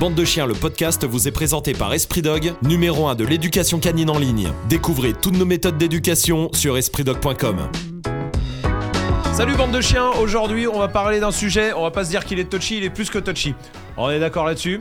Bande de chiens, le podcast vous est présenté par Esprit Dog, numéro 1 de l'éducation canine en ligne. Découvrez toutes nos méthodes d'éducation sur espritdog.com. Salut bande de chiens, aujourd'hui on va parler d'un sujet, on va pas se dire qu'il est touchy, il est plus que touchy. On est d'accord là-dessus?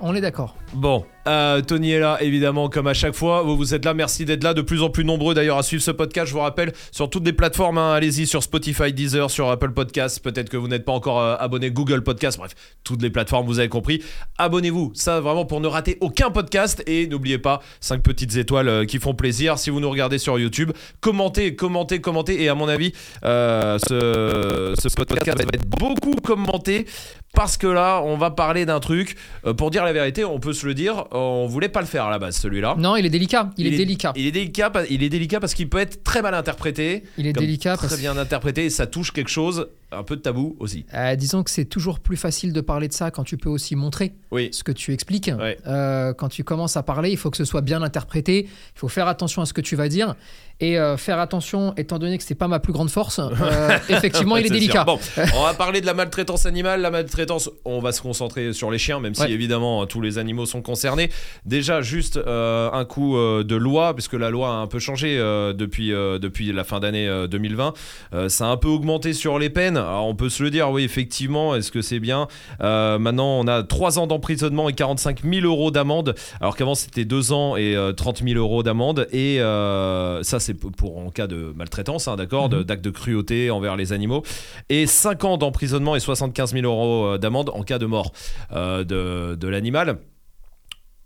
On est d'accord. Bon, euh, Tony est là, évidemment, comme à chaque fois. Vous, vous êtes là, merci d'être là. De plus en plus nombreux d'ailleurs à suivre ce podcast. Je vous rappelle, sur toutes les plateformes, hein, allez-y sur Spotify, Deezer, sur Apple Podcasts. Peut-être que vous n'êtes pas encore euh, abonné Google Podcasts. Bref, toutes les plateformes, vous avez compris. Abonnez-vous, ça vraiment pour ne rater aucun podcast. Et n'oubliez pas, 5 petites étoiles euh, qui font plaisir. Si vous nous regardez sur YouTube, commentez, commentez, commentez. Et à mon avis, euh, ce, ce podcast va être beaucoup commenté parce que là, on va parler d'un truc. pour dire la vérité, on peut se le dire, on voulait pas le faire à la base, celui-là. Non, il est délicat. Il, est, délicat. Il est délicat, il est délicat parce qu'il peut être très mal interprété. Il est délicat Très parce bien interprété et ça touche quelque chose, un peu de tabou aussi. Euh, disons que c'est toujours plus facile de parler de ça quand tu peux aussi montrer Oui. ce que tu expliques. Ouais. Euh, quand tu commences à parler, il faut que ce soit bien interprété. Il faut faire attention à ce que tu vas dire et euh, faire attention, étant donné que c'est pas ma plus grande force. euh, effectivement, il est délicat. Bon, on va parler de la maltraitance animale. La maltraitance, on va se concentrer sur les chiens, même si évidemment tous les animaux sont concernés. Déjà, juste euh, un coup de loi, puisque la loi a un peu changé depuis, depuis la fin d'année euh, 2020. Euh, ça a un peu augmenté sur les peines. Alors, on peut se le dire, oui, effectivement, est-ce que c'est bien? Maintenant, on a 3 ans d'emprisonnement et 45 000 euros d'amende, alors qu'avant c'était 2 ans et euh, 30 000 euros d'amende. Et ça, c'est pour- en cas de maltraitance, hein, d'accord, Mhm. d'acte de cruauté envers les animaux. Et 5 ans d'emprisonnement et 75 000 euros euh, d'amende en cas de mort euh, de, de l'animal.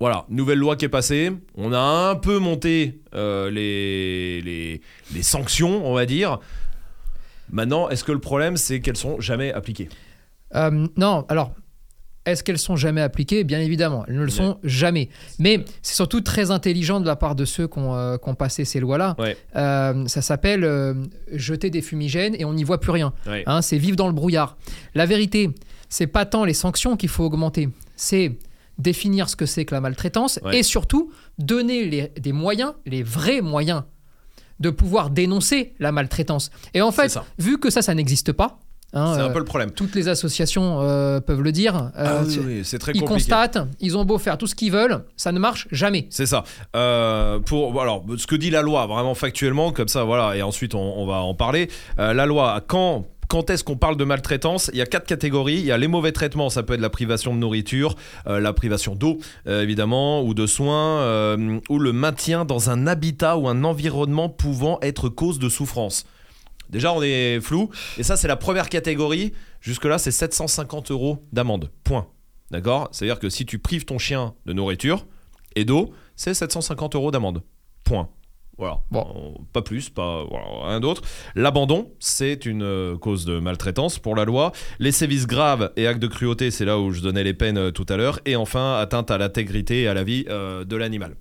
Voilà, nouvelle loi qui est passée. On a un peu monté euh, les, les, les sanctions, on va dire. Maintenant, est-ce que le problème, c'est qu'elles sont jamais appliquées? Euh, non, alors. Est-ce qu'elles sont jamais appliquées? Bien évidemment, elles ne le sont jamais. Mais c'est surtout très intelligent de la part de ceux qui ont, euh, qui ont passé ces lois-là. Ouais. Euh, ça s'appelle euh, jeter des fumigènes et on n'y voit plus rien. Ouais. Hein, c'est vivre dans le brouillard. La vérité, c'est pas tant les sanctions qu'il faut augmenter, c'est définir ce que c'est que la maltraitance Ouais. et surtout donner les- des moyens, les vrais moyens, de pouvoir dénoncer la maltraitance. Et en fait, vu que ça, ça n'existe pas, hein, C'est un euh, peu le problème. toutes les associations euh, peuvent le dire. euh, Ah oui, oui, c'est très ils compliqué. constatent, ils ont beau faire tout ce qu'ils veulent, ça ne marche jamais. C'est ça. Pour alors ce que dit la loi, vraiment factuellement, comme ça, voilà. Et ensuite on, on va en parler. La loi, quand quand est-ce qu'on parle de maltraitance? Il y a quatre catégories. Il y a les mauvais traitements, ça peut être la privation de nourriture, euh, la privation d'eau, euh, évidemment, ou de soins, euh, ou le maintien dans un habitat ou un environnement pouvant être cause de souffrance. Déjà, on est flou. Et ça, c'est la première catégorie. Jusque-là, c'est 750 euros d'amende. Point. D'accord? C'est-à-dire que si tu prives ton chien de nourriture et d'eau, c'est 750 euros d'amende. Point. Voilà. Bon. Euh, Pas plus, pas voilà, rien d'autre. L'abandon, c'est une euh, cause de maltraitance pour la loi. Les sévices graves et actes de cruauté, c'est là où je donnais les peines euh, tout à l'heure. Et enfin, atteinte à l'intégrité et à la vie euh, de l'animal.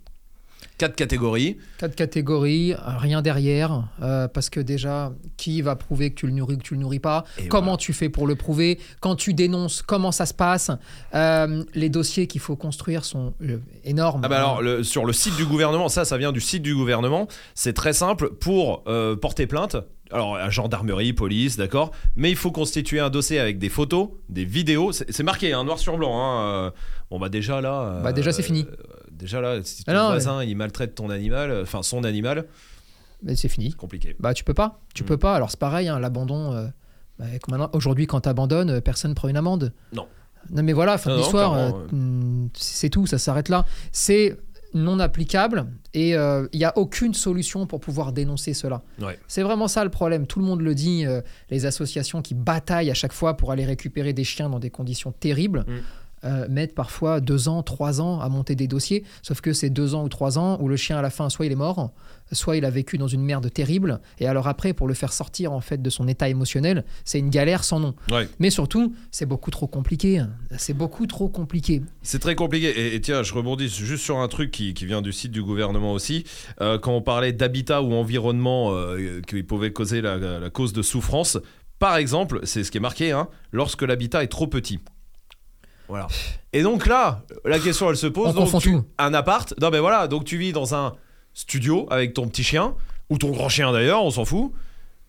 Quatre catégories. Quatre catégories, rien derrière, euh, parce que déjà, qui va prouver que tu le nourris ou que tu le nourris pas? Et Comment voilà. tu fais pour le prouver? Quand tu dénonces, comment ça se passe? Euh, Les dossiers qu'il faut construire sont euh, énormes. Ah bah alors le- sur le site du gouvernement, ça ça vient du site du gouvernement, c'est très simple pour euh, porter plainte. Alors à gendarmerie, police, d'accord, mais il faut constituer un dossier avec des photos, des vidéos, c'est marqué hein, noir sur blanc. Hein, bon bah déjà là. Bah, déjà, c'est fini. Euh, déjà là, si ton Ah non, voisin il maltraite ton animal, euh, enfin son animal, Mais c'est fini. c'est compliqué. Bah tu peux pas, tu Mm. peux pas. Alors c'est pareil, hein, l'abandon. euh, bah, Aujourd'hui, quand tu abandonnes, personne prend une amende. Non. Non mais voilà, fin Non, de l'histoire, euh, mm, c'est tout, ça s'arrête là. C'est non applicable et euh, il n'y a aucune solution pour pouvoir dénoncer cela. Ouais. C'est vraiment ça le problème. Tout le monde le dit, euh, les associations qui bataillent à chaque fois pour aller récupérer des chiens dans des conditions terribles. Mm. Euh, mettent parfois deux ans, trois ans à monter des dossiers, sauf que c'est deux ans ou trois ans où le chien à la fin soit il est mort, soit il a vécu dans une merde terrible, et alors après pour le faire sortir en fait de son état émotionnel, c'est une galère sans nom. Ouais. Mais surtout, c'est beaucoup trop compliqué. C'est beaucoup trop compliqué. C'est très compliqué. Et, et tiens, je rebondis juste sur un truc qui, qui vient du site du gouvernement aussi. Euh, quand on parlait d'habitat ou environnement euh, qui pouvait causer la, la cause de souffrance, par exemple, c'est ce qui est marqué, hein, lorsque l'habitat est trop petit. Voilà. Et donc là, la question elle se pose. On donc tu- tout. Un appart. Non mais voilà, donc tu vis dans un studio avec ton petit chien ou ton grand chien d'ailleurs, on s'en fout.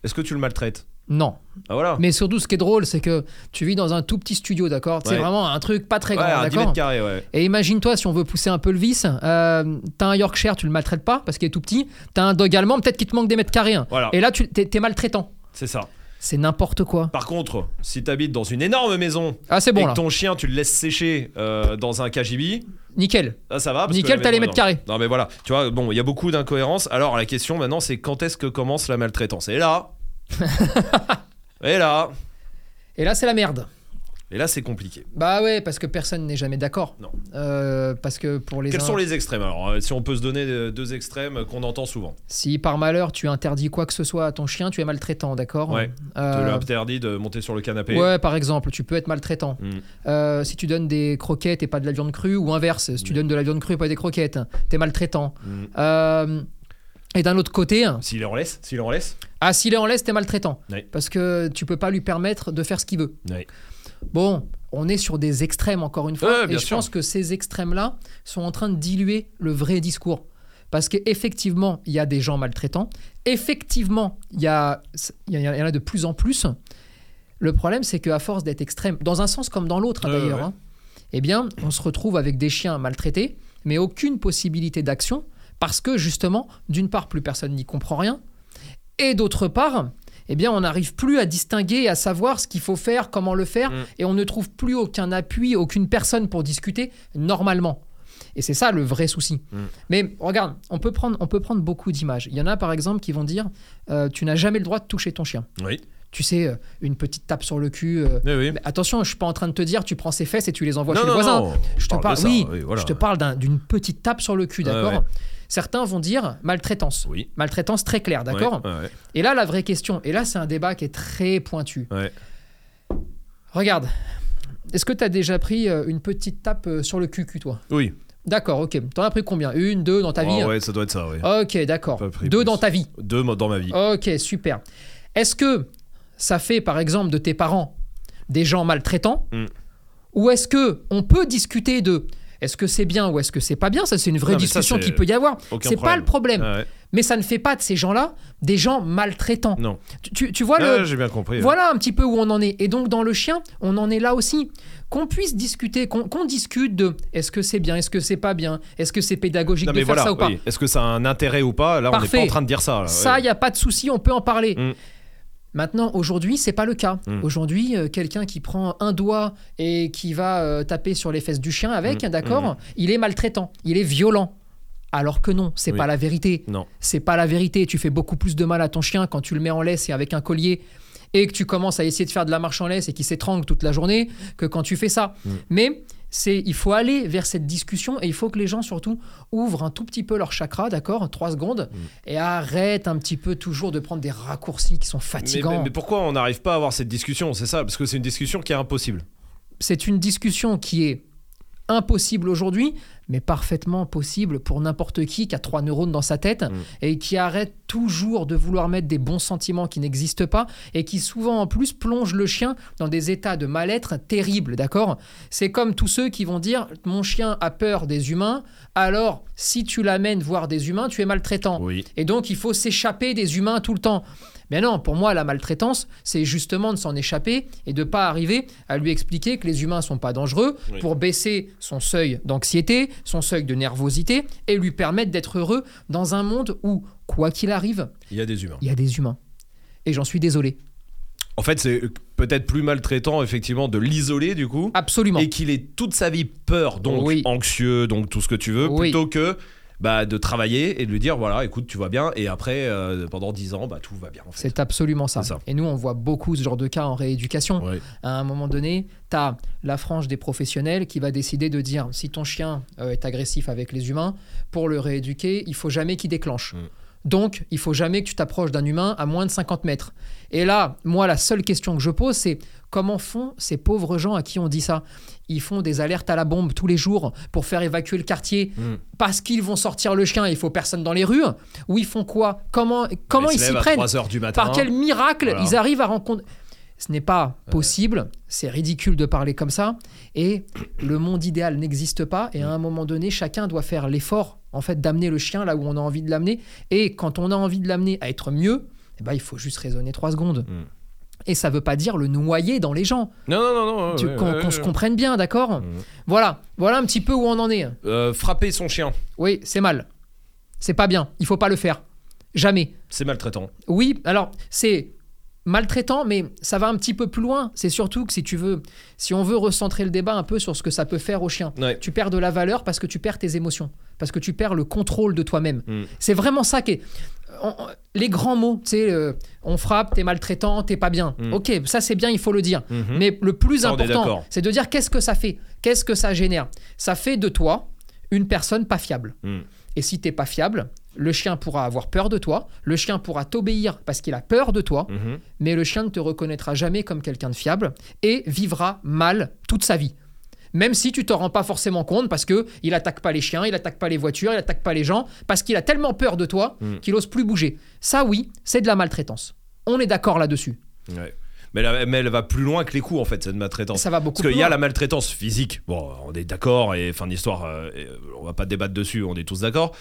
Est-ce que tu le maltraites? Non. Ah voilà. Mais surtout, ce qui est drôle, c'est que tu vis dans un tout petit studio, d'accord? C'est Ouais. vraiment un truc pas très Ouais, grand, 10 d'accord mètres carrés, ouais. Et imagine-toi, si on veut pousser un peu le vice, euh, t'as un Yorkshire, tu le maltraites pas parce qu'il est tout petit. T'as un dog allemand, peut-être qu'il te manque des mètres carrés. hein. Voilà. Et là, tu t'es maltraitant. C'est ça. C'est n'importe quoi. Par contre, si t'habites dans une énorme maison Ah, c'est et bon que là. ton chien, tu le laisses sécher euh, dans un KGB, Nickel. là ça va. parce Nickel, la t'as les maison mètres carrés. Non mais voilà, tu vois, bon, il y a beaucoup d'incohérences. Alors la question maintenant, c'est quand est-ce que commence la maltraitance? Et là, et là, Et là, c'est la merde. Et là, c'est compliqué. Bah ouais, parce que personne n'est jamais d'accord. Non. Euh, parce que pour les Quels uns, sont les extrêmes Alors, euh, si on peut se donner euh, deux extrêmes qu'on entend souvent. si par malheur tu interdis quoi que ce soit à ton chien, tu es maltraitant, d'accord Ouais. Euh, Tu lui interdis de monter sur le canapé. Ouais, par exemple, tu peux être maltraitant. Mm. Euh, si tu donnes des croquettes et pas de la viande crue, ou inverse, si tu Mm. donnes de la viande crue et pas des croquettes, t'es maltraitant. Mm. Euh, et d'un autre côté, S'il en laisse, s'il en laisse. ah, s'il est en laisse, t'es maltraitant. Parce que tu peux pas lui permettre de faire ce qu'il veut. Ouais. Bon, on est sur des extrêmes encore une fois, Ouais, et je sûr. pense que ces extrêmes-là sont en train de diluer le vrai discours. Parce qu'effectivement, il y a des gens maltraitants. Effectivement, il y, a, il y en a de plus en plus. Le problème, c'est qu'à force d'être extrême, dans un sens comme dans l'autre d'ailleurs, ouais. hein, eh bien, on se retrouve avec des chiens maltraités, mais aucune possibilité d'action, parce que justement, d'une part, plus personne n'y comprend rien, et d'autre part, eh bien, on n'arrive plus à distinguer à savoir ce qu'il faut faire, comment le faire, Mm. et on ne trouve plus aucun appui, aucune personne pour discuter normalement. Et c'est ça le vrai souci. Mm. Mais regarde, on peut prendre, on peut prendre beaucoup d'images. Il y en a par exemple qui vont dire euh, Tu n'as jamais le droit de toucher ton chien. Oui. Tu sais, euh, une petite tape sur le cul. euh, Oui, oui. mais attention, je suis pas en train de te dire tu prends ses fesses et tu les envoies non, chez non, le voisin. non, Je te parle, oui, voilà. je te parle d'un- d'une petite tape sur le cul, d'accord ouais. Certains vont dire maltraitance. Oui. Maltraitance très claire, d'accord Ouais, ouais, Et là, la vraie question, et là, c'est un débat qui est très pointu. ouais. Regarde, est-ce que tu as déjà pris euh, une petite tape euh, sur le cul, toi? Oui. D'accord, ok. T'en as pris combien? Une, deux dans ta vie? Ah ouais, ça doit être ça, oui. Ok, d'accord. Deux plus. dans ta vie. Deux dans ma vie. Ok, super. Est-ce que ça fait, par exemple, de tes parents des gens maltraitants? Mm. Ou est-ce que on peut discuter de est-ce que c'est bien ou est-ce que c'est pas bien? Ça, c'est une vraie Non, discussion c'est qui peut y avoir. C'est pas le problème. Ah ouais. Mais ça ne fait pas de ces gens-là des gens maltraitants. Non. Tu, tu- tu vois Ah, le, j'ai bien compris. voilà un petit peu où on en est. Et donc dans le chien, on en est là aussi. Qu'on puisse discuter, qu'on discute de est-ce que c'est bien, est-ce que c'est pas bien, est-ce que c'est pédagogique Non, de faire voilà, ça ou pas. oui. Est-ce que ça a un intérêt ou pas? Là, on n'est Parfait. pas en train de dire ça. là. Ça, il Ouais. n'y a pas de souci, on peut en parler. Mm. Maintenant, aujourd'hui, c'est pas le cas. Mm. Aujourd'hui, euh, quelqu'un qui prend un doigt et qui va euh, taper sur les fesses du chien avec, Mm. d'accord, Mm. il est maltraitant, il est violent. Alors que non, c'est Oui. pas la vérité. Non. C'est pas la vérité. Tu fais beaucoup plus de mal à ton chien quand tu le mets en laisse et avec un collier et que tu commences à essayer de faire de la marche en laisse et qu'il s'étrangle toute la journée que quand tu fais ça. Mais c'est il faut aller vers cette discussion et il faut que les gens surtout ouvrent un tout petit peu leur chakra, d'accord, trois secondes, Mm. et arrêtent un petit peu toujours de prendre des raccourcis qui sont Mais, fatigants. mais- mais pourquoi on n'arrive pas à avoir cette discussion? C'est ça, parce que c'est une discussion qui est impossible. C'est une discussion qui est impossible aujourd'hui, mais parfaitement possible pour n'importe qui qui a trois neurones dans sa tête Mm. et qui arrête toujours de vouloir mettre des bons sentiments qui n'existent pas et qui souvent en plus plonge le chien dans des états de mal-être terribles, d'accord? C'est comme tous ceux qui vont dire mon chien a peur des humains, alors si tu l'amènes voir des humains, tu es maltraitant. Oui. Et donc, il faut s'échapper des humains tout le temps. Mais non, pour moi, la maltraitance, c'est justement de s'en échapper et de pas arriver à lui expliquer que les humains sont pas dangereux Oui. pour baisser son seuil d'anxiété, son seuil de nervosité et lui permettre d'être heureux dans un monde où, quoi qu'il arrive, Il y a des humains. il y a des humains. Et j'en suis désolé. En fait, c'est peut-être plus maltraitant, effectivement, de l'isoler, du coup. Absolument. Et qu'il ait toute sa vie peur, donc Oui. anxieux, donc tout ce que tu veux, Oui. plutôt que bah, de travailler et de lui dire voilà, écoute, tu vas bien, et après, euh, pendant 10 ans, bah, tout va bien. En fait. C'est absolument ça. Et nous, on voit beaucoup ce genre de cas en rééducation. Ouais. à un moment donné, tu as la frange des professionnels qui va décider de dire si ton chien euh, est agressif avec les humains, pour le rééduquer, il faut jamais qu'il déclenche. Mm. Donc, il faut jamais que tu t'approches d'un humain à moins de 50 mètres. Et là, moi, la seule question que je pose, c'est comment font ces pauvres gens à qui on dit ça? Ils font des alertes à la bombe tous les jours pour faire évacuer le quartier Mm. parce qu'ils vont sortir le chien et il faut personne dans les rues Ou ils font quoi? Comment, comment Il ils s'y prennent? 3 heures du matin. par quel miracle Voilà. ils arrivent à rencontrer? Ce n'est pas possible, c'est ridicule de parler comme ça, et le monde idéal n'existe pas, et à un moment donné, chacun doit faire l'effort en fait d'amener le chien là où on a envie de l'amener, et quand on a envie de l'amener à être mieux, eh ben, il faut juste raisonner trois secondes. Mm. Et ça veut pas dire le noyer dans les gens. Non, non, non, non. Tu- ouais, qu'on ouais, qu'on se ouais. comprenne bien, d'accord Mhm. Voilà, voilà un petit peu où on en est. Euh, frapper son chien, Oui, c'est mal. C'est pas bien. Il faut pas le faire. Jamais. c'est maltraitant. Oui, alors c'est maltraitant, mais ça va un petit peu plus loin. C'est surtout que si tu veux, si on veut recentrer le débat un peu sur ce que ça peut faire au chien, Ouais. tu perds de la valeur parce que tu perds tes émotions, parce que tu perds le contrôle de toi-même. Mm. C'est vraiment ça qui est. on- on- les grands mots, tu sais, euh, on frappe, t'es maltraitant, t'es pas bien. Mm. Ok, ça c'est bien, il faut le dire. Mhm. Mais le plus on important, c'est de dire qu'est-ce que ça fait, qu'est-ce que ça génère. Ça fait de toi une personne pas fiable. Et si t'es pas fiable, le chien pourra avoir peur de toi, le chien pourra t'obéir parce qu'il a peur de toi, Mhm. mais le chien ne te reconnaîtra jamais comme quelqu'un de fiable et vivra mal toute sa vie. Même si tu t'en rends pas forcément compte parce que il attaque pas les chiens, il attaque pas les voitures, il attaque pas les gens parce qu'il a tellement peur de toi Mm. qu'il ose plus bouger. Ça oui, c'est de la maltraitance. On est d'accord là-dessus. Ouais. Mais, elle, mais elle va plus loin que les coups en fait, cette maltraitance. Ça va beaucoup Parce qu'il y a la maltraitance physique, bon, on est d'accord, et fin d'histoire, euh, euh, on va pas débattre dessus, on est tous d'accord.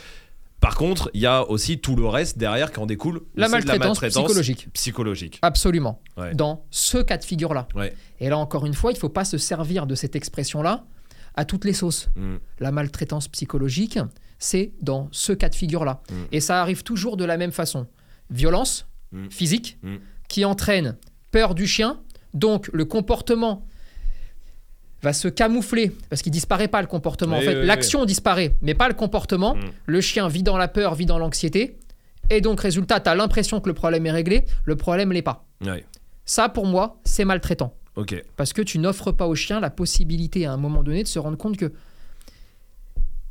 Par contre, il y a aussi tout le reste derrière qui en découle. La de maltraitance psychologique. Psychologique. Absolument. Ouais. Dans ce cas de figure-là. Ouais. Et là, encore une fois, il faut pas se servir de cette expression-là à toutes les sauces. Mm. La maltraitance psychologique, c'est dans ce cas de figure-là. Mm. Et ça arrive toujours de la même façon. Violence Mm. physique qui entraîne peur du chien, donc le comportement va se camoufler parce qu'il disparaît pas le comportement. Oui, en fait, oui, oui. l'action disparaît, mais pas le comportement. Mm. Le chien vit dans la peur, vit dans l'anxiété. Et donc, résultat, tu as l'impression que le problème est réglé, le problème l'est pas. Ça, pour moi, c'est maltraitant. Parce que tu n'offres pas au chien la possibilité à un moment donné de se rendre compte que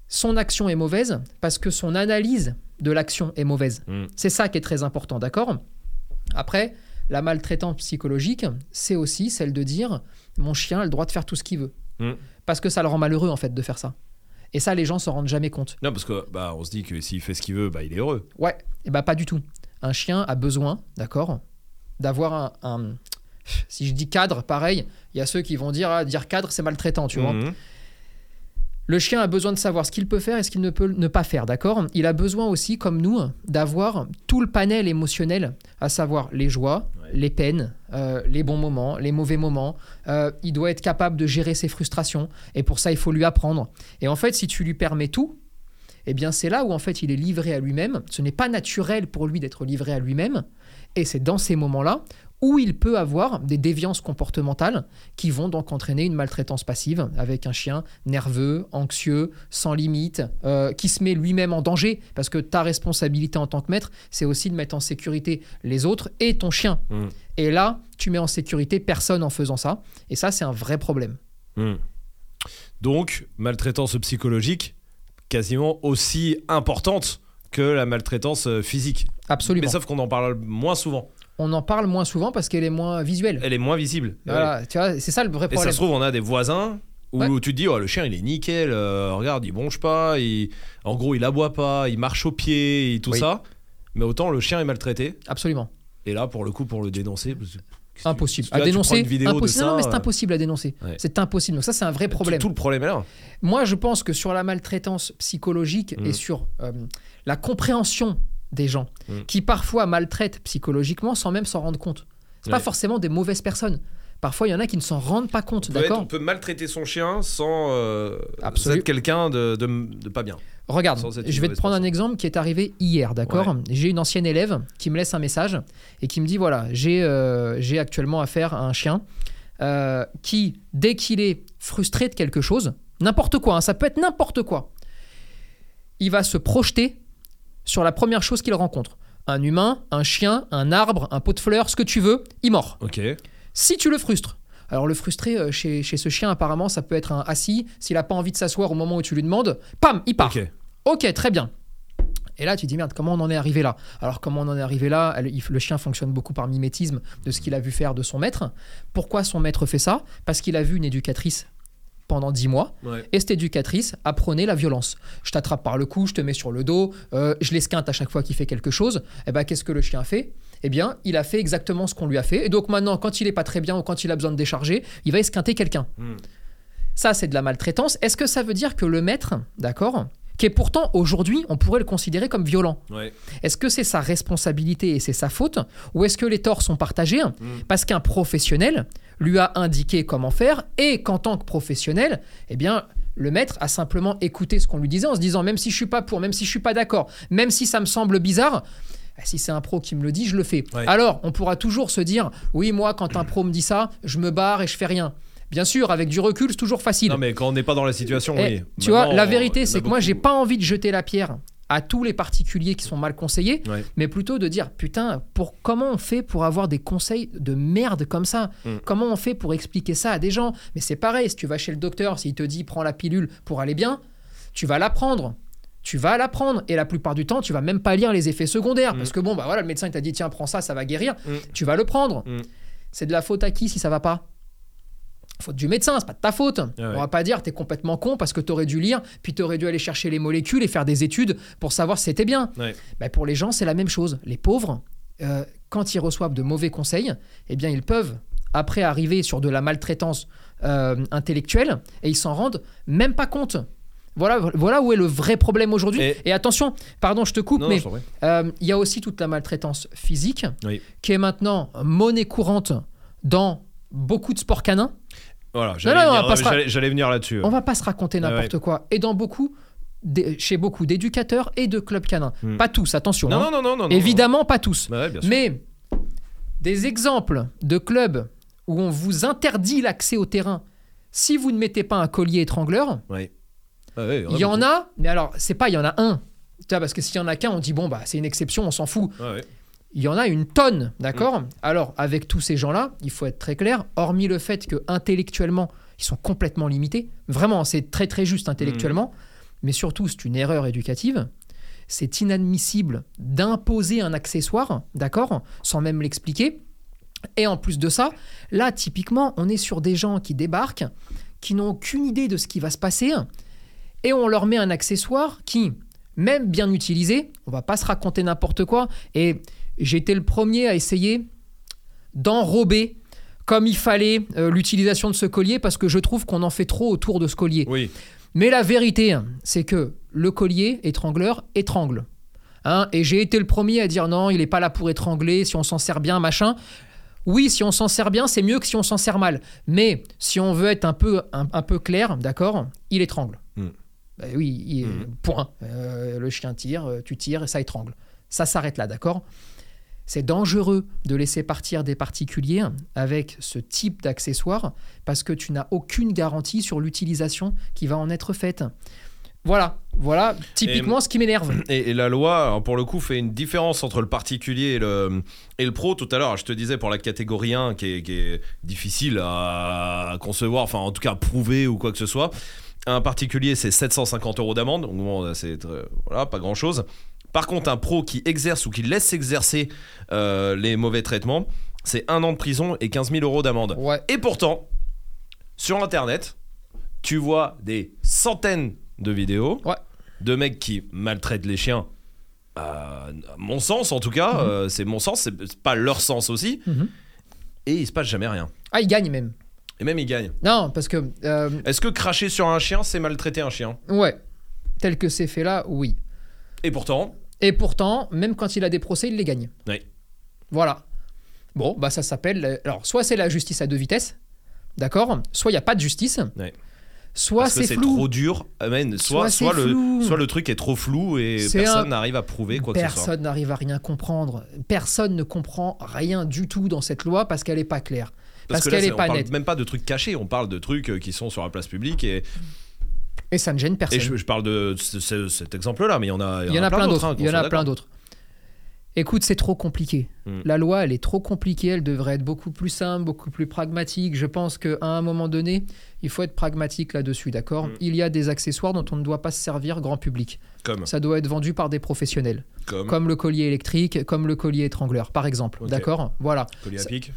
son action est mauvaise parce que son analyse de l'action est mauvaise. Mm. C'est ça qui est très important, d'accord? Après, la maltraitance psychologique, c'est aussi celle de dire mon chien a le droit de faire tout ce qu'il veut. Mm. Parce que ça le rend malheureux en fait de faire ça. Et ça, les gens s'en rendent jamais compte. Non, parce que bah, on se dit que s'il fait ce qu'il veut, bah, il est heureux. Ouais, et bah pas du tout. Un chien a besoin, d'accord, d'avoir un, un- Si je dis cadre, pareil, il y a ceux qui vont dire ah, dire cadre, c'est maltraitant, tu vois. Le chien a besoin de savoir ce qu'il peut faire et ce qu'il ne peut ne pas faire, d'accord? Il a besoin aussi, comme nous, d'avoir tout le panel émotionnel, à savoir les joies, Ouais. les peines, euh, les bons moments, les mauvais moments. Euh, il doit être capable de gérer ses frustrations et pour ça, il faut lui apprendre. Et en fait, si tu lui permets tout, eh bien, c'est là où en fait il est livré à lui-même. Ce n'est pas naturel pour lui d'être livré à lui-même. Et c'est dans ces moments-là où il peut avoir des déviances comportementales qui vont donc entraîner une maltraitance passive avec un chien nerveux, anxieux, sans limite, euh, qui se met lui-même en danger. Parce que ta responsabilité en tant que maître, c'est aussi de mettre en sécurité les autres et ton chien. Mm. Et là, tu mets en sécurité personne en faisant ça. Et ça, c'est un vrai problème. Mm. Donc, maltraitance psychologique, quasiment aussi importante que la maltraitance euh, physique. Absolument. Mais sauf qu'on en parle moins souvent. On en parle moins souvent parce qu'elle est moins visuelle. Elle est moins visible. Voilà, tu vois, c'est ça le vrai Et ça problème. se trouve, on a des voisins où Ouais. tu te dis, oh, le chien, il est nickel, euh, regarde, il bronche pas, il... en gros, il aboie pas, il marche au pied, et tout Oui. ça. Mais autant, le chien est maltraité. Absolument. Et là, pour le coup, pour le dénoncer. Impossible. tu- À là, dénoncer. impossible. ça, non, mais c'est impossible à dénoncer. Ouais. C'est impossible. Donc ça, c'est un vrai problème. Tout, tout le problème est là. Moi, je pense que sur la maltraitance psychologique Mm. et sur euh, la compréhension des gens Mm. qui parfois maltraitent psychologiquement sans même s'en rendre compte. C'est pas Ouais. forcément des mauvaises personnes. Parfois, il y en a qui ne s'en rendent pas compte, On peut, on maltraiter son chien sans euh, être quelqu'un de, de, de pas bien. Regarde, je vais te prendre un exemple qui est arrivé hier, d'accord Ouais. J'ai une ancienne élève qui me laisse un message et qui me dit voilà, j'ai euh, actuellement affaire à un chien euh, qui, dès qu'il est frustré de quelque chose, n'importe quoi, hein, ça peut être n'importe quoi, il va se projeter sur la première chose qu'il rencontre. Un humain, un chien, un arbre, un pot de fleurs, ce que tu veux, il mord. Ok. Si tu le frustres, alors le frustré euh, chez, chez ce chien apparemment ça peut être un assis, s'il n'a pas envie de s'asseoir au moment où tu lui demandes, pam, il part. Ok. Ok, très bien. Et là, tu dis merde, comment on en est arrivé là? Alors, comment on en est arrivé là? Elle- il- Le chien fonctionne beaucoup par mimétisme de ce qu'il a vu faire de son maître. Pourquoi son maître fait ça? Parce qu'il a vu une éducatrice pendant 10 mois Ouais. et cette éducatrice apprenait la violence. Je t'attrape par le cou, je te mets sur le dos, euh, je l'esquinte à chaque fois qu'il fait quelque chose. Et ben, qu'est-ce que le chien fait? Eh bien, il a fait exactement ce qu'on lui a fait. Et donc maintenant, quand il est pas très bien ou quand il a besoin de décharger, il va esquinter quelqu'un. Hmm. Ça, c'est de la maltraitance. Est-ce que ça veut dire que le maître, d'accord, qui est pourtant aujourd'hui, on pourrait le considérer comme violent. Ouais. Est-ce que c'est sa responsabilité et c'est sa faute Ou est-ce que les torts sont partagés Mm. parce qu'un professionnel lui a indiqué comment faire et qu'en tant que professionnel, eh bien, le maître a simplement écouté ce qu'on lui disait en se disant même si je suis pas pour, même si je suis pas d'accord, même si ça me semble bizarre, eh, si c'est un pro qui me le dit, je le fais. Ouais. Alors, on pourra toujours se dire oui, moi, quand un pro me dit ça, je me barre et je fais rien. Bien sûr, avec du recul, c'est toujours facile. Non, mais quand on n'est pas dans la situation, Eh, oui. Tu vois, la vérité, c'est que moi, beaucoup. j'ai pas envie de jeter la pierre à tous les particuliers qui sont mal conseillés, Ouais. mais plutôt de dire putain, pour comment on fait pour avoir des conseils de merde comme ça? Mm. Comment on fait pour expliquer ça à des gens? Mais c'est pareil, si tu vas chez le docteur, s'il te dit prends la pilule pour aller bien, tu vas la prendre. Tu vas la prendre et la plupart du temps, tu vas même pas lire les effets secondaires Mm. parce que bon, bah voilà, le médecin il t'a dit tiens, prends ça, ça va guérir. Mm. Tu vas le prendre. C'est de la faute à qui si ça va pas? Faute du médecin, c'est pas de ta faute. ouais. On va pas dire t'es complètement con parce que t'aurais dû lire, puis t'aurais dû aller chercher les molécules et faire des études pour savoir si c'était bien. Ouais. Ben, pour les gens, c'est la même chose. Les pauvres, euh, quand ils reçoivent de mauvais conseils, eh bien ils peuvent après arriver sur de la maltraitance euh, intellectuelle et ils s'en rendent même pas compte. Voilà, voilà où est le vrai problème aujourd'hui. Et- Et... attention, pardon, je te coupe, Non, mais euh, il y a aussi toute la maltraitance physique Oui. qui est maintenant monnaie courante dans beaucoup de sports canins. Voilà, j'allais venir- là-dessus. On va pas se raconter n'importe quoi. Et dans beaucoup, chez beaucoup d'éducateurs et de clubs canins. Hmm. Pas tous, attention. Non, hein. non, non, non, non. Évidemment, pas tous. Bah ouais. Mais des exemples de clubs où on vous interdit l'accès au terrain si vous ne mettez pas un collier étrangleur, Ouais. Ah il y en a, mais alors, c'est pas il y en a un. Tu vois, parce que s'il y en a qu'un, on dit bon, bah, c'est une exception, on s'en fout. Ouais. Il y en a une tonne, d'accord? Alors, avec tous ces gens-là, il faut être très clair, hormis le fait que intellectuellement, ils sont complètement limités. Vraiment, c'est très très juste intellectuellement, mais surtout, c'est une erreur éducative. C'est inadmissible d'imposer un accessoire, d'accord? Sans même l'expliquer. Et en plus de ça, là, typiquement, on est sur des gens qui débarquent, qui n'ont aucune idée de ce qui va se passer, et on leur met un accessoire qui, même bien utilisé, on va pas se raconter n'importe quoi, et j'ai été le premier à essayer d'enrober comme il fallait euh, l'utilisation de ce collier parce que je trouve qu'on en fait trop autour de ce collier. Oui. Mais la vérité, c'est que le collier étrangleur étrangle. Hein, et j'ai été le premier à dire non, il n'est pas là pour étrangler, si on s'en sert bien, machin. Oui, si on s'en sert bien, c'est mieux que si on s'en sert mal. Mais si on veut être un peu, un, un peu clair, d'accord, il étrangle. Mm. Ben oui, il- Mm. point. Euh, le chien tire, euh, tu tires et ça étrangle. Ça s'arrête là, d'accord? C'est dangereux de laisser partir des particuliers avec ce type d'accessoire parce que tu n'as aucune garantie sur l'utilisation qui va en être faite. Voilà, voilà typiquement ce qui m'énerve. Et, et la loi, alors, pour le coup, fait une différence entre le particulier et le, et le pro. Tout à l'heure, je te disais pour la catégorie 1, qui est, qui est difficile à concevoir, enfin en tout cas à prouver ou quoi que ce soit. Un particulier, c'est 750 euros d'amende. Donc bon, c'est très- voilà, pas grand chose. Par contre, un pro qui exerce ou qui laisse exercer euh, les mauvais traitements, c'est un an de prison et 15 000 euros d'amende. Ouais. Et pourtant, sur Internet, tu vois des centaines de vidéos Ouais. de mecs qui maltraitent les chiens. Euh, à mon sens, en tout cas, Mhm. euh, c'est mon sens, c'est pas leur sens aussi. Mhm. Et il se passe jamais rien. Ah, il gagne même. Et même ils gagnent. Non, parce que euh, Est-ce que cracher sur un chien, c'est maltraiter un chien? Ouais, tel que c'est fait là, oui. Et pourtant, Et pourtant, même quand il a des procès, il les gagne. Oui. Voilà. Bon, bah ça s'appelle. euh, Alors, soit c'est la justice à deux vitesses, d'accord Soit il n'y a pas de justice. Ouais. Soit c'est flou. trop dur, amen, Soit soit, soit, le, flou. soit le truc est trop flou et personne un- n'arrive à prouver quoi que ce soit. Personne n'arrive à rien comprendre. Personne ne comprend rien du tout dans cette loi parce qu'elle n'est pas claire. Parce, qu'elle n'est on pas parle nette. même pas de trucs cachés, on parle de trucs euh, qui sont sur la place publique et, Et ça ne gêne personne. et je, je parle de ce- ce- cet exemple-là, mais il y en a, Il y en a plein d'autres. hein, qu'on Il y en soit a plein d'accord. d'autres. Écoute, c'est trop compliqué. Mm. La loi, elle est trop compliquée. Elle devrait être beaucoup plus simple, beaucoup plus pragmatique. Je pense qu'à un moment donné, il faut être pragmatique là-dessus, d'accord Mm. Il y a des accessoires dont on ne doit pas se servir grand public. Comme, Ça doit être vendu par des professionnels, comme, comme le collier électrique, comme le collier étrangleur, par exemple. Ok. D'accord Voilà. collier à ça- pic.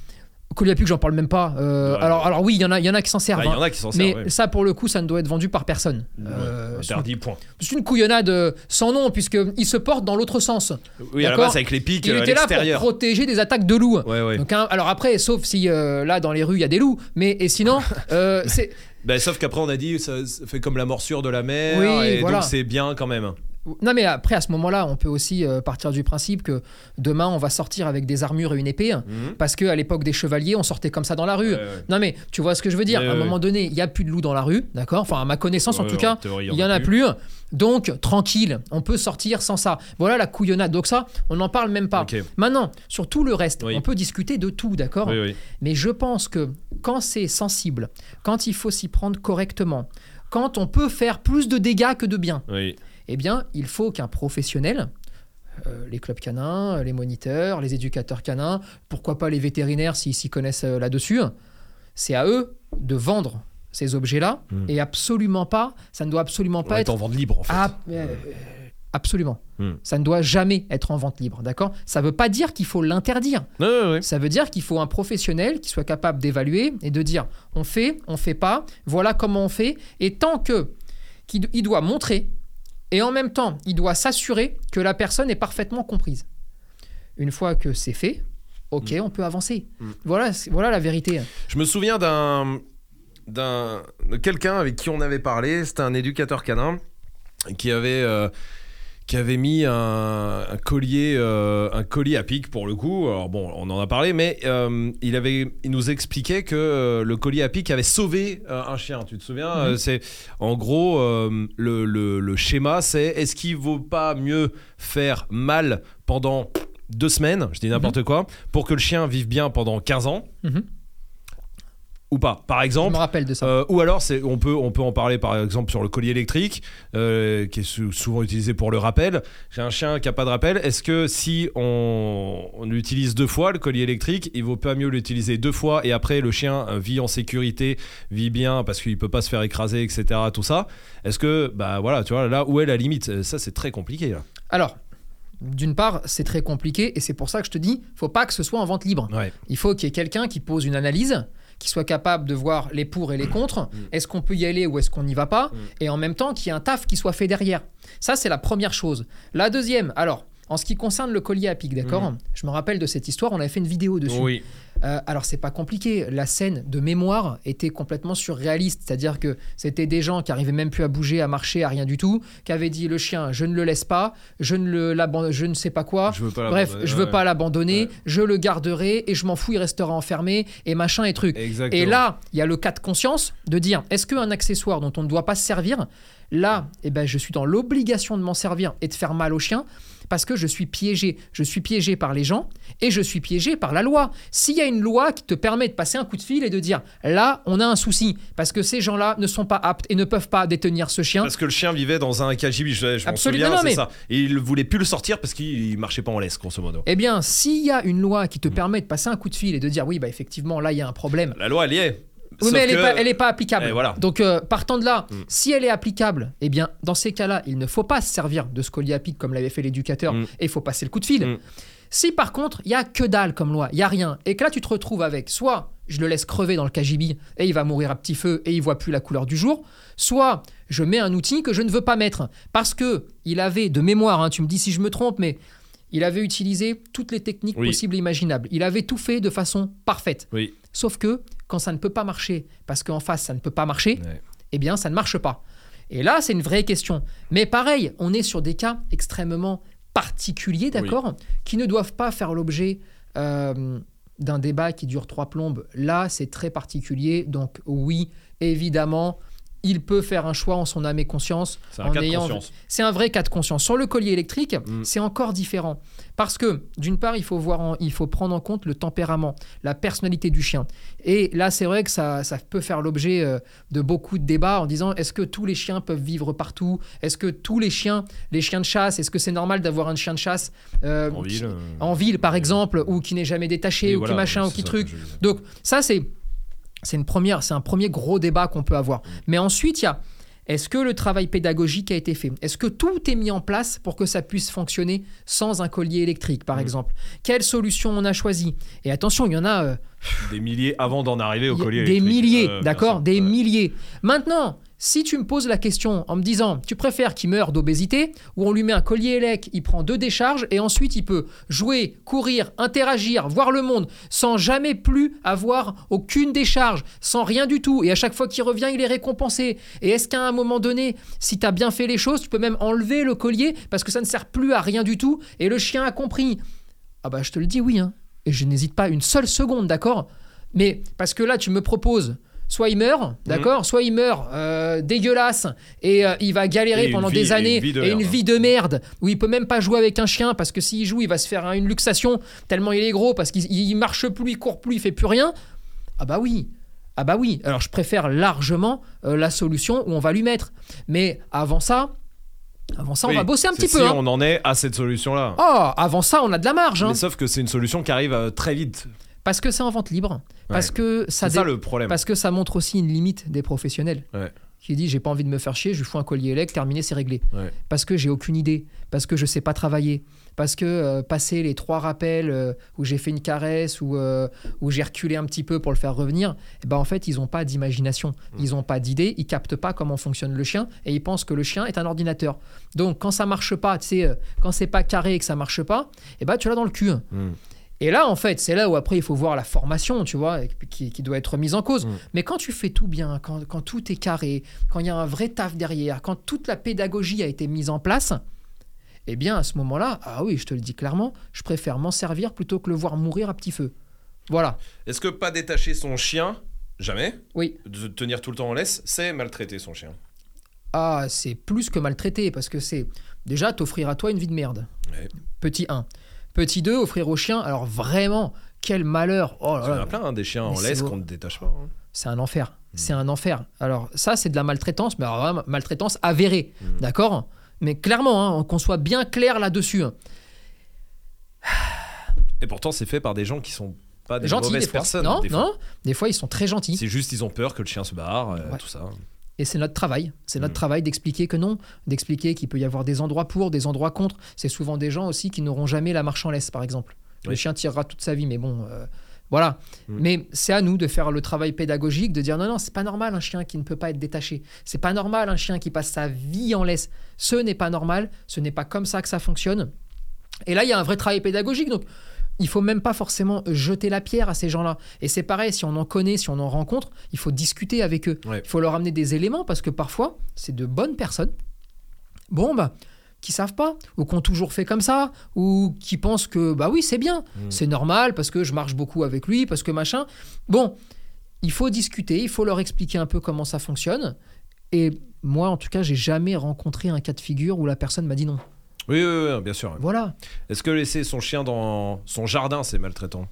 Pic, j'en parle même pas. Euh, Ouais. alors, alors oui, il y en a, y en a qui s'en servent. Ah, Il y hein. en a qui s'en Mais servent. ouais. ça, pour le coup, ça ne doit être vendu par personne. Euh, Interdit, point. c'est une couillonnade euh, sans nom, puisqu'il se porte dans l'autre sens. Oui, à la D'accord. base avec les pics Il euh, était là pour protéger des attaques de loups. Ouais. Donc, hein, alors après, sauf si euh, là dans les rues il y a des loups, mais et sinon, c'est Bah, sauf qu'après, on a dit, ça, ça fait comme la morsure de la mer, Oui, et voilà. donc c'est bien quand même. Non, mais après, à ce moment-là, on peut aussi euh, partir du principe que demain, on va sortir avec des armures et une épée. Mhm. Parce qu'à l'époque des chevaliers, on sortait comme ça dans la rue. Ouais, ouais. Non, mais tu vois ce que je veux dire Ouais, À un moment donné, il n'y a plus de loups dans la rue, d'accord? Enfin, à ma connaissance, en tout en cas, il n'y en a plus. Donc, tranquille, on peut sortir sans ça. Voilà la couillonnade. Donc, ça, on n'en parle même pas. Maintenant, sur tout le reste, Oui. on peut discuter de tout, d'accord? Oui, oui. Mais je pense que quand c'est sensible, quand il faut s'y prendre correctement, quand on peut faire plus de dégâts que de bien, oui. Eh bien, il faut qu'un professionnel, euh, les clubs canins, les moniteurs, les éducateurs canins, pourquoi pas les vétérinaires s'ils s'y connaissent euh, là-dessus, c'est à eux de vendre ces objets-là Mm. et absolument pas, ça ne doit absolument pas Ouais, être t'en vente libre en fait. ah, euh, absolument. Mm. Ça ne doit jamais être en vente libre, d'accord? Ça ne veut pas dire qu'il faut l'interdire. Ouais, ouais, ouais. Ça veut dire qu'il faut un professionnel qui soit capable d'évaluer et de dire on fait, on fait pas, voilà comment on fait. Et tant que qu'il il doit montrer et en même temps il doit s'assurer que la personne est parfaitement comprise. Une fois que c'est fait, ok, on peut avancer. Mm. Voilà, voilà la vérité. Je me souviens d'un d'un de quelqu'un avec qui on avait parlé. C'était un éducateur canin qui avait euh, qui avait mis un, un collier euh, un collier à pic pour le coup. Alors bon, on en a parlé, mais euh, il avait il nous expliquait que euh, le collier à pic avait sauvé un chien. Tu te souviens Mhm. C'est en gros le, le- le schéma, c'est est-ce qu'il vaut pas mieux faire mal pendant deux semaines, je dis n'importe quoi, pour que le chien vive bien pendant 15 ans Mhm. Ou pas Par Je exemple, me rappelle de ça. euh, ou alors, c'est, on, peut, on peut en parler par exemple sur le collier électrique, euh, qui est sou- souvent utilisé pour le rappel. J'ai un chien qui n'a pas de rappel. Est-ce que si on, on l'utilise deux fois, le collier électrique, il vaut pas mieux l'utiliser deux fois et après le chien euh, vit en sécurité, vit bien parce qu'il peut pas se faire écraser, etc. Tout ça. Est-ce que, bah voilà, tu vois, là où est la limite? Ça, c'est très compliqué. Là. Alors, d'une part, c'est très compliqué et c'est pour ça que je te dis, faut pas que ce soit en vente libre. Ouais. Il faut qu'il y ait quelqu'un qui pose une analyse, qui soit capable de voir les pour et les contre. Est-ce qu'on peut y aller ou est-ce qu'on n'y va pas Et en même temps, qu'il y ait un taf qui soit fait derrière. Ça, c'est la première chose. La deuxième, alors, en ce qui concerne le collier à pic, d'accord Je me rappelle de cette histoire, on avait fait une vidéo dessus. Oui. Euh, alors, c'est pas compliqué. La scène de mémoire était complètement surréaliste. C'est-à-dire que c'était des gens qui arrivaient même plus à bouger, à marcher, à rien du tout, qui avaient dit le chien, je ne le laisse pas, je ne, le, je ne sais pas quoi. Je veux pas Bref, je veux ouais. pas l'abandonner, Ouais. je le garderai et je m'en fous, il restera enfermé et machin et truc. Exactement. Et là, il y a le cas de conscience de dire est-ce qu'un accessoire dont on ne doit pas se servir, là, eh ben, je suis dans l'obligation de m'en servir et de faire mal au chien parce que je suis piégé. Je suis piégé par les gens et je suis piégé par la loi. S'il y a une loi qui te permet de passer un coup de fil et de dire là, on a un souci parce que ces gens-là ne sont pas aptes et ne peuvent pas détenir ce chien. Parce que le chien vivait dans un KGB, je, je m'en Absolument, c'est mais- ça. Et il voulait plus le sortir parce qu'il marchait pas en laisse, grosso modo. Eh bien, s'il y a une loi qui te Mm. permet de passer un coup de fil et de dire oui, bah effectivement, là, il y a un problème, La loi, elle y est. Oui, mais elle n'est que- pas, elle est pas applicable. Et voilà. Donc, euh, partant de là, Mm. si elle est applicable, eh bien, dans ces cas-là, il ne faut pas se servir de ce collier à pic comme l'avait fait l'éducateur Mm. et il faut passer le coup de fil. Mm. Si par contre, il y a que dalle comme loi, il y a rien, et que là, tu te retrouves avec soit je le laisse crever dans le KGB et il va mourir à petit feu et il voit plus la couleur du jour, soit je mets un outil que je ne veux pas mettre parce que il avait de mémoire, hein, tu me dis si je me trompe, mais il avait utilisé toutes les techniques Oui. possibles et imaginables. Il avait tout fait de façon parfaite. Oui. Sauf que quand ça ne peut pas marcher, parce qu'en face ça ne peut pas marcher, Ouais. eh bien ça ne marche pas. Et là, c'est une vraie question. Mais pareil, on est sur des cas extrêmement particuliers, d'accord, qui ne doivent pas faire l'objet euh, d'un débat qui dure trois plombes. Là, c'est très particulier. Donc oui, évidemment, il peut faire un choix en son âme et conscience. C'est un ayant- un vrai cas de conscience. Sur le collier électrique, Mm. c'est encore différent. Parce que, d'une part, il faut, voir en- il faut prendre en compte le tempérament, la personnalité du chien. Et là, c'est vrai que ça, ça peut faire l'objet euh, de beaucoup de débats en disant est-ce que tous les chiens peuvent vivre partout? Est-ce que tous les chiens, les chiens de chasse, est-ce que c'est normal d'avoir un chien de chasse euh, En qui- ville. euh, en ville, par exemple, ou qui n'est jamais détaché, et ou voilà, qui machin, ou qui ça truc? je donc ça c'est c'est une première c'est un premier gros débat qu'on peut avoir. Mais ensuite il y a est-ce que le travail pédagogique a été fait? Est-ce que tout est mis en place pour que ça puisse fonctionner sans un collier électrique par Mm. exemple? Quelle solution on a choisi Et attention, il y en a euh, Des milliers avant d'en arriver au collier des électrique. milliers, Euh, bien d'accord? sûr. Des milliers. Maintenant, Si tu me poses la question en me disant tu préfères qu'il meure d'obésité ou on lui met un collier élec, il prend deux décharges et ensuite il peut jouer, courir, interagir, voir le monde sans jamais plus avoir aucune décharge, sans rien du tout et à chaque fois qu'il revient il est récompensé. Et est-ce qu'à un moment donné, si tu as bien fait les choses, tu peux même enlever le collier parce que ça ne sert plus à rien du tout et le chien a compris? Ah bah je te le dis oui, hein. et je n'hésite pas une seule seconde, d'accord? Mais parce que là tu me proposes soit il meurt, d'accord Soit il meurt euh, dégueulasse et euh, il va galérer Et pendant vie- des et années une vie de et une vie de merde où il peut même pas jouer avec un chien parce que s'il joue, il va se faire une luxation tellement il est gros parce qu'il il marche plus, il court plus, il fait plus rien. Ah bah oui. Ah bah oui. Alors je préfère largement euh, la solution où on va lui mettre. Mais avant ça, avant ça, on va bosser un petit peu. Si hein. on en est à cette solution-là. Oh, avant ça, on a de la marge. hein. Mais sauf que c'est une solution qui arrive très vite. Parce que c'est en vente libre. Parce Ouais. que ça ça le problème. Parce que ça montre aussi une limite des professionnels. Ouais. Qui dit j'ai pas envie de me faire chier, je lui fous un collier élect, terminé, c'est réglé. Ouais. Parce que j'ai aucune idée, parce que je sais pas travailler, parce que euh, passer les trois rappels euh, où j'ai fait une caresse ou euh, où j'ai reculé un petit peu pour le faire revenir, eh ben en fait ils ont pas d'imagination, Mm. ils ont pas d'idée, ils captent pas comment fonctionne le chien et ils pensent que le chien est un ordinateur. Donc quand ça marche pas, tu sais, quand c'est pas carré et que ça marche pas, eh ben tu l'as dans le cul. Mm. Et là, en fait, c'est là où après il faut voir la formation, tu vois, qui, qui doit être mise en cause. Mm. Mais quand tu fais tout bien, quand, quand tout est carré, quand il y a un vrai taf derrière, quand toute la pédagogie a été mise en place, eh bien à ce moment-là, ah oui, je te le dis clairement, je préfère m'en servir plutôt que le voir mourir à petit feu. Voilà. Est-ce que pas détacher son chien, jamais, Oui. de tenir tout le temps en laisse, c'est maltraiter son chien? Ah, c'est plus que maltraité parce que c'est déjà t'offrir à toi une vie de merde. Ouais. Petit 1. Petit 2, offrir au chien, alors vraiment, quel malheur. Oh là Il y en a plein, hein, des chiens en Mais laisse qu'on ne détache pas. hein. C'est un enfer. C'est un enfer. Alors ça, c'est de la maltraitance, mais alors vraiment, maltraitance avérée. D'accord? Mais clairement, hein, qu'on soit bien clair là-dessus. Et pourtant, c'est fait par des gens qui sont pas des Gentils, mauvaises des personnes. non, des non. Des fois, ils sont très gentils. C'est juste ils ont peur que le chien se barre, euh, Ouais. tout ça. Et c'est notre travail. C'est notre Mm. travail d'expliquer que non, d'expliquer qu'il peut y avoir des endroits pour, des endroits contre. C'est souvent des gens aussi qui n'auront jamais la marche en laisse, par exemple. Le chien tirera toute sa vie, mais bon, euh, voilà. Mm. Mais c'est à nous de faire le travail pédagogique, de dire non, non, c'est pas normal un chien qui ne peut pas être détaché. C'est pas normal un chien qui passe sa vie en laisse. Ce n'est pas normal. Ce n'est pas comme ça que ça fonctionne. Et là, il y a un vrai travail pédagogique. Donc, il faut même pas forcément jeter la pierre à ces gens-là. Et c'est pareil, si on en connaît, si on en rencontre, il faut discuter avec eux. Ouais. Il faut leur amener des éléments parce que parfois, c'est de bonnes personnes. Bon, bah, qui savent pas, ou qui ont toujours fait comme ça, ou qui pensent que, bah oui, c'est bien, Mm. c'est normal parce que je marche beaucoup avec lui, parce que machin. Bon, il faut discuter, il faut leur expliquer un peu comment ça fonctionne. Et moi, en tout cas, j'ai jamais rencontré un cas de figure où la personne m'a dit non. Oui, oui, oui, bien sûr. Voilà. Est-ce que laisser son chien dans son jardin, c'est maltraitant?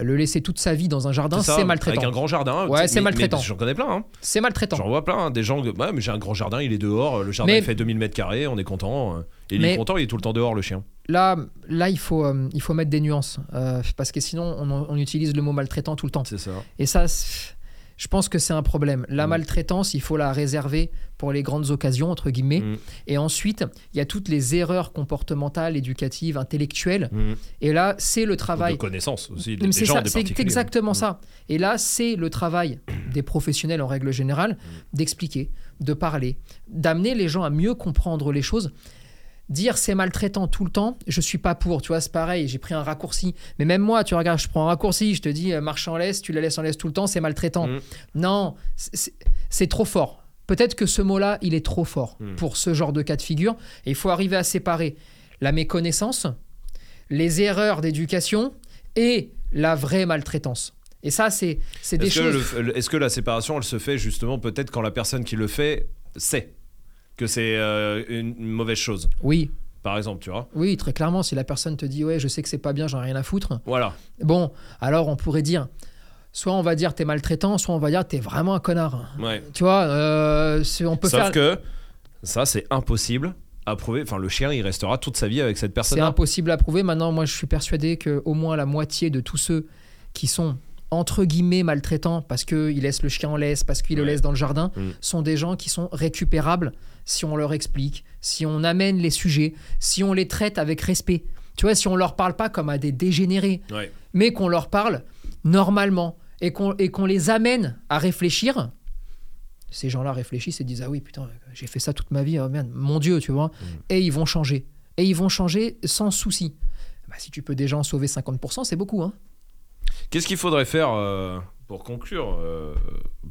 Le laisser toute sa vie dans un jardin, c'est maltraitant. Avec un grand jardin. Ouais, c'est maltraitant. J'en connais plein. hein. C'est maltraitant. J'en vois plein. hein, Des gens. Ouais, mais j'ai un grand jardin, il est dehors. Le jardin Mais- fait 2000 mètres carrés, on est content. euh, Et il Mais- est content, il est tout le temps dehors, le chien. Là, là il, faut, euh, il faut mettre des nuances. euh, parce que sinon, on, on utilise le mot maltraitant tout le temps. C'est ça. Et ça, je pense que c'est un problème. La Mm. maltraitance, il faut la réserver pour les grandes occasions, entre guillemets. Mm. Et ensuite, il y a toutes les erreurs comportementales, éducatives, intellectuelles. Mm. Et là, c'est le De travail. connaissances aussi. Des, gens, ça, des c'est exactement ça. Et là, c'est le travail des professionnels en règle générale d'expliquer, de parler, d'amener les gens à mieux comprendre les choses. Dire c'est maltraitant tout le temps, je suis pas pour. Tu vois, c'est pareil, j'ai pris un raccourci. Mais même moi, tu regardes, je prends un raccourci, je te dis euh, marche en laisse, tu la laisses en laisse tout le temps, c'est maltraitant. Mm. Non, c'est- trop fort. Peut-être que ce mot-là, il est trop fort Mm. pour ce genre de cas de figure. Et il faut arriver à séparer la méconnaissance, les erreurs d'éducation et la vraie maltraitance. Et ça, c'est c'est des choses. est-ce que la séparation, elle se fait justement peut-être quand la personne qui le fait sait? Que c'est euh, une mauvaise chose, Oui, par exemple, tu vois oui, très clairement, si la personne te dit ouais, je sais que c'est pas bien, j'en ai rien à foutre. Voilà. Bon, alors on pourrait dire, soit on va dire t'es maltraitant, soit on va dire t'es vraiment un connard. Ouais. Tu vois, euh, c'est- on peut Sauf faire. que ça, c'est impossible à prouver. Enfin, le chien, il restera toute sa vie avec cette C'est personne. impossible à prouver. Maintenant, moi, je suis persuadé que au moins la moitié de tous ceux qui sont entre guillemets maltraitants parce qu'ils laissent le chien en laisse, parce qu'ils le laissent dans le jardin, Mm. sont des gens qui sont récupérables si on leur explique, si on amène les sujets, si on les traite avec respect. Tu vois, si on leur parle pas comme à des dégénérés, Ouais. mais qu'on leur parle normalement et qu'on et qu'on les amène à réfléchir, Ces gens-là réfléchissent et disent Ah oui, putain, j'ai fait ça toute ma vie, oh merde, mon Dieu, tu vois. Et ils vont changer. Et ils vont changer sans souci. Bah, si tu peux déjà en sauver 50%, c'est beaucoup. Hein. Qu'est-ce qu'il faudrait faire euh, pour conclure, euh,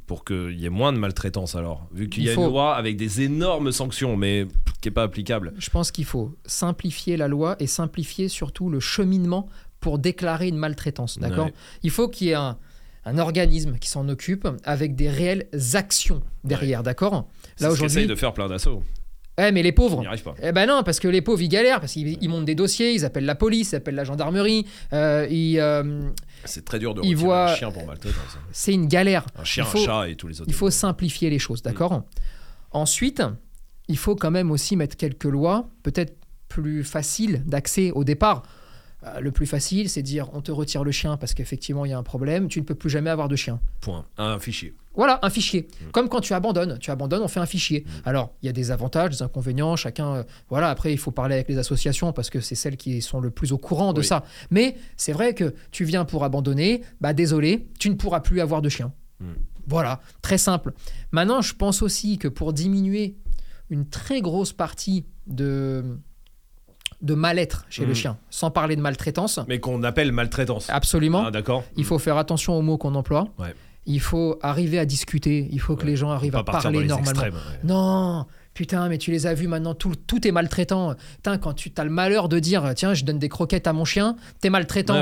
pour qu'il y ait moins de maltraitance alors Vu qu'il y a faut- une loi avec des énormes sanctions, mais qui n'est pas applicable. Je pense qu'il faut simplifier la loi et simplifier surtout le cheminement pour déclarer une maltraitance. D'accord Ouais. Il faut qu'il y ait un, un organisme qui s'en occupe avec des réelles actions derrière. D'accord C'est Là aujourd'hui. de faire plein d'assauts. Eh, mais les pauvres. n'y arrive pas. Eh ben non, parce que les pauvres ils galèrent, parce qu'ils ils montent des dossiers, ils appellent la police, ils appellent la gendarmerie, euh, ils, euh, C'est très dur de Il voit- un chien pour maltraitance. c'est une galère. Un chien, faut- un chat et tous les autres. Il faut simplifier les choses, d'accord Ensuite, il faut quand même aussi mettre quelques lois, peut-être plus faciles d'accès au départ. Euh, le plus facile, c'est de dire on te retire le chien parce qu'effectivement il y a un problème, tu ne peux plus jamais avoir de chien. Point. Un fichier. Voilà, un fichier. Comme quand tu abandonnes. Tu abandonnes, on fait un fichier. Alors, il y a des avantages, des inconvénients, chacun. euh, voilà, après, il faut parler avec les associations parce que c'est celles qui sont le plus au courant de ça. Mais c'est vrai que tu viens pour abandonner, bah désolé, tu ne pourras plus avoir de chien. Mm. Voilà, très simple. Maintenant, je pense aussi que pour diminuer une très grosse partie de, de mal-être chez le Mm. chien, sans parler de maltraitance, Mais qu'on appelle maltraitance. absolument, Ah, d'accord. il faut faire attention aux mots qu'on emploie. Ouais. Il faut arriver à discuter. Il faut que Ouais. les gens arrivent à parler dans les normalement. extrêmes, ouais. Non, putain, mais tu les as vus maintenant, tout, tout est maltraitant. Putain, quand tu as le malheur de dire, tiens, je donne des croquettes à mon chien, t'es maltraitant.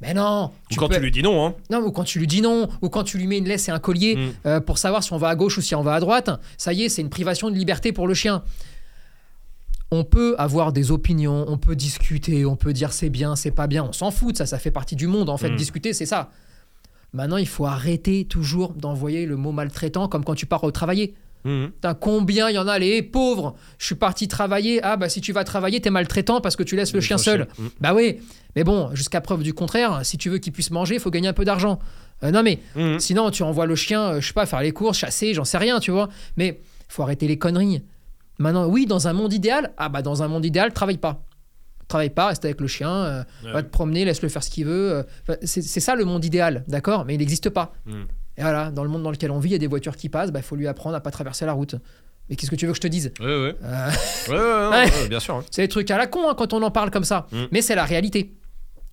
Mais non, Ou quand peux- tu lui dis non, hein. non, ou quand tu lui dis non, ou quand tu lui mets une laisse et un collier Mm. euh, pour savoir si on va à gauche ou si on va à droite, ça y est, c'est une privation de liberté pour le chien. On peut avoir des opinions, on peut discuter, on peut dire c'est bien, c'est pas bien, on s'en fout de ça, ça fait partie du monde en fait. Mm. Discuter, c'est ça. Maintenant, il faut arrêter toujours d'envoyer le mot maltraitant comme quand tu pars travailler. Putain, combien il y en a, les pauvres Je suis parti travailler. Ah, bah si tu vas travailler, t'es maltraitant parce que tu laisses le chien seul. Mhm. Bah oui, mais bon, jusqu'à preuve du contraire, si tu veux qu'il puisse manger, il faut gagner un peu d'argent. Euh, non, mais Mhm. sinon, tu envoies le chien, euh, je sais pas, faire les courses, chasser, j'en sais rien, tu vois. Mais faut arrêter les conneries. Maintenant, oui, dans un monde idéal, ah bah dans un monde idéal, travaille pas. Travaille pas, reste avec le chien, euh, Ouais. va te promener, laisse-le faire ce qu'il veut. euh, enfin, c'est ça le monde idéal, d'accord Mais il n'existe pas. Mhm. Et voilà, dans le monde dans lequel on vit, il y a des voitures qui passent, il faut lui apprendre à pas traverser la route. Mais qu'est-ce que tu veux que je te dise? Ouais, ouais. Euh, ouais, bien sûr. C'est des trucs à la con hein, quand on en parle comme ça. Mm. Mais c'est la réalité.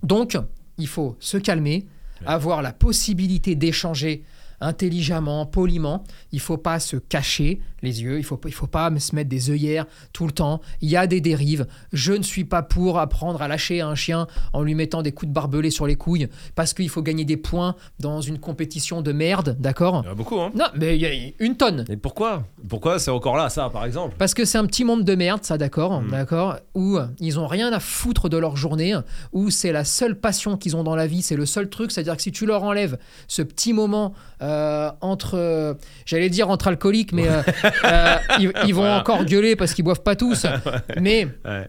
Donc, il faut se calmer, avoir la possibilité d'échanger intelligemment, poliment. Il faut pas se cacher les yeux. Il faut, il faut pas se mettre des œillères tout le temps. Il y a des dérives. Je ne suis pas pour apprendre à lâcher un chien en lui mettant des coups de barbelé sur les couilles parce qu'il faut gagner des points dans une compétition de merde, d'accord? Il y en a beaucoup, hein. Non, mais il y a une tonne. Et pourquoi? Pourquoi c'est encore là, ça, par exemple? Parce que c'est un petit monde de merde, ça, d'accord, Mm. d'accord, où ils ont rien à foutre de leur journée, où c'est la seule passion qu'ils ont dans la vie, c'est le seul truc, c'est-à-dire que si tu leur enlèves ce petit moment euh, entre, euh, j'allais dire entre alcooliques, mais euh, euh, ils, ils vont Voilà. encore gueuler parce qu'ils boivent pas tous, mais Ouais.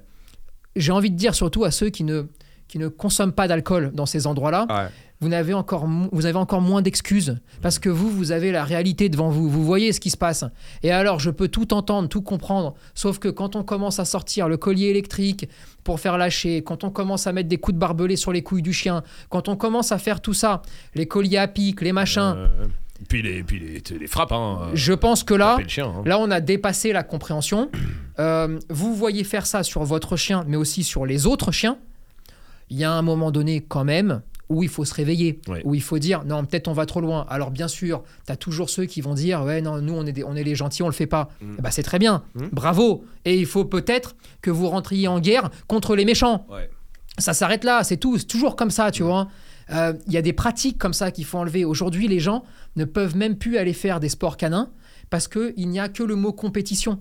j'ai envie de dire surtout à ceux qui ne qui ne consomment pas d'alcool dans ces endroits-là, Ouais. vous n'avez encore vous avez encore moins d'excuses parce que vous vous avez la réalité devant vous. Vous voyez ce qui se passe. Et alors je peux tout entendre tout comprendre. Sauf que quand on commence à sortir le collier électrique pour faire lâcher quand on commence à mettre des coups de barbelé sur les couilles du chien quand on commence à faire tout ça les colliers à pic les machins Euh, puis les, puis les, les frappes, hein. je pense que là chien. hein. Là, on a dépassé la compréhension. Euh, vous voyez faire ça sur votre chien, mais aussi sur les autres chiens. Il y a un moment donné, quand même, où il faut se réveiller, Ouais. où il faut dire non, peut-être on va trop loin. Alors, bien sûr, tu as toujours ceux qui vont dire ouais, non, nous, on est, des- on est les gentils, on le fait pas. Mm. Ben, c'est très bien, Mm. bravo. Et il faut peut-être que vous rentriez en guerre contre les méchants Ouais. ça s'arrête là, c'est tout, c'est toujours comme ça, tu vois. Euh, Il y a des pratiques comme ça qu'il faut enlever. Aujourd'hui, les gens ne peuvent même plus aller faire des sports canins parce qu'il n'y a que le mot compétition.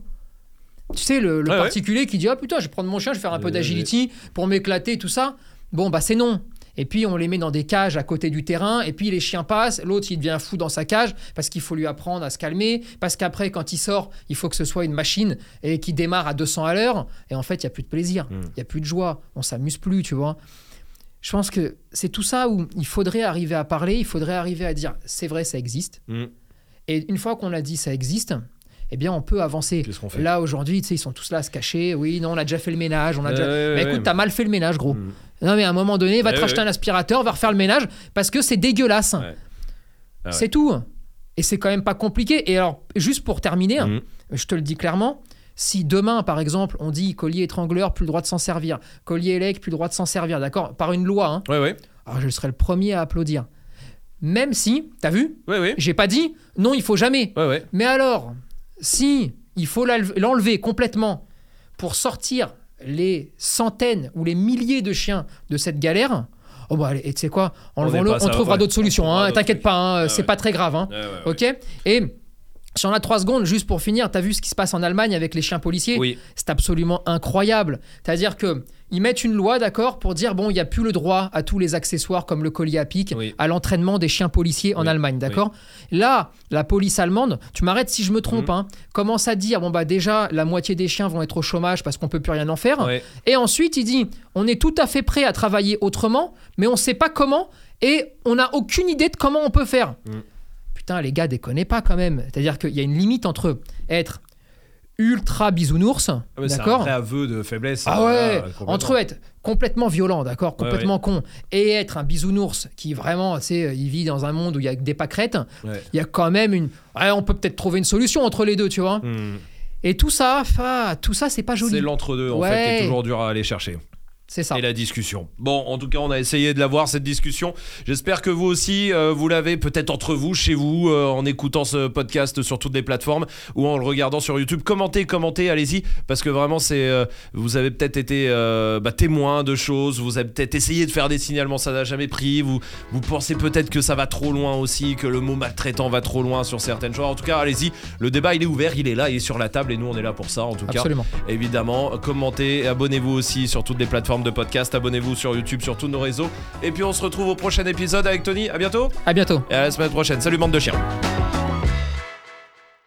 Tu sais, le, le ouais. particulier qui dit Ah putain, je vais prendre mon chien, je vais faire un peu Euh, d'agility pour m'éclater, tout ça. Bon, bah c'est non. Et puis on les met dans des cages à côté du terrain, et puis les chiens passent, l'autre il devient fou dans sa cage parce qu'il faut lui apprendre à se calmer, parce qu'après quand il sort, il faut que ce soit une machine et qui démarre à 200 à l'heure, et en fait il n'y a plus de plaisir, il Mm. n'y a plus de joie, on s'amuse plus, tu vois. Je pense que c'est tout ça où il faudrait arriver à parler, il faudrait arriver à dire c'est vrai, ça existe. Mm. Et une fois qu'on a dit ça existe, eh bien on peut avancer. Fait Là aujourd'hui, ils sont tous là à se cacher. Oui, non, on a déjà fait le ménage. On a déjà... ouais, Mais ouais. écoute, t'as mal fait le ménage, gros. Mm. Non, mais à un moment donné, va Ouais, te racheter un aspirateur, va refaire le ménage parce que c'est dégueulasse. Ah. C'est tout. Et c'est quand même pas compliqué. Et alors, juste pour terminer, Mhm. je te le dis clairement, si demain, par exemple, on dit collier étrangleur, plus le droit de s'en servir, collier élec, plus le droit de s'en servir, d'accord? Par une loi, hein, Ouais, ouais. alors je serais le premier à applaudir. Même si, t'as vu? Ouais, ouais. J'ai pas dit non, il faut jamais. Ouais. Mais alors, si il faut l'enle- l'enlever complètement pour sortir les centaines ou les milliers de chiens de cette galère, oh bah allez, et tu sais quoi, On enlevons-le, on, ça, trouvera d'autres On solutions, hein, t'inquiète pas, hein, Ouais, c'est pas très grave. hein. Ouais. Ok? Et si on a trois secondes, juste pour finir, t'as vu ce qui se passe en Allemagne avec les chiens policiers? Oui. C'est absolument incroyable. C'est-à-dire que ils mettent une loi, d'accord, pour dire bon, il n'y a plus le droit à tous les accessoires comme le collier à pic Oui. à l'entraînement des chiens policiers en Oui, Allemagne, d'accord? Là, la police allemande, tu m'arrêtes si je me trompe, Mhm. hein, commence à dire bon bah déjà la moitié des chiens vont être au chômage parce qu'on peut plus rien en faire. Et ensuite, il dit on est tout à fait prêt à travailler autrement, mais on sait pas comment et on n'a aucune idée de comment on peut faire. Mm. Putain, les gars, déconnez pas quand même. C'est-à-dire qu'il y a une limite entre être ultra bisounours, Ah, mais c'est un d'accord vrai aveu de faiblesse. Ah euh, ouais, là, complètement. entre être complètement violent, d'accord, Ouais, complètement con, et être un bisounours qui vraiment, tu sais, il vit dans un monde où il y a des pâquerettes, il y a quand même une... On peut peut-être trouver une solution entre les deux, tu vois. Hmm. Et tout ça, ah, tout ça, c'est pas C'est joli. l'entre-deux, en fait, qui est toujours dur à aller chercher. C'est ça. Et la discussion. Bon, en tout cas, on a essayé de l'avoir cette discussion. J'espère que vous aussi, euh, vous l'avez peut-être entre vous, chez vous, euh, en écoutant ce podcast sur toutes les plateformes ou en le regardant sur YouTube. Commentez, commentez, allez-y, parce que vraiment, c'est, euh, vous avez peut-être été bah, témoin de choses, vous avez peut-être essayé de faire des signalements, ça n'a jamais pris. Vous, vous pensez peut-être que ça va trop loin aussi, que le mot maltraitant va trop loin sur certaines choses. En tout cas, allez-y. Le débat, il est ouvert, il est là, il est sur la table, et nous, on est là pour ça, en tout cas Absolument. évidemment. Commentez, abonnez-vous aussi sur toutes les plateformes de podcast, abonnez-vous sur YouTube, sur tous nos réseaux. Et puis on se retrouve au prochain épisode avec Tony. À bientôt À bientôt. et à la semaine prochaine. Salut bande de chiens.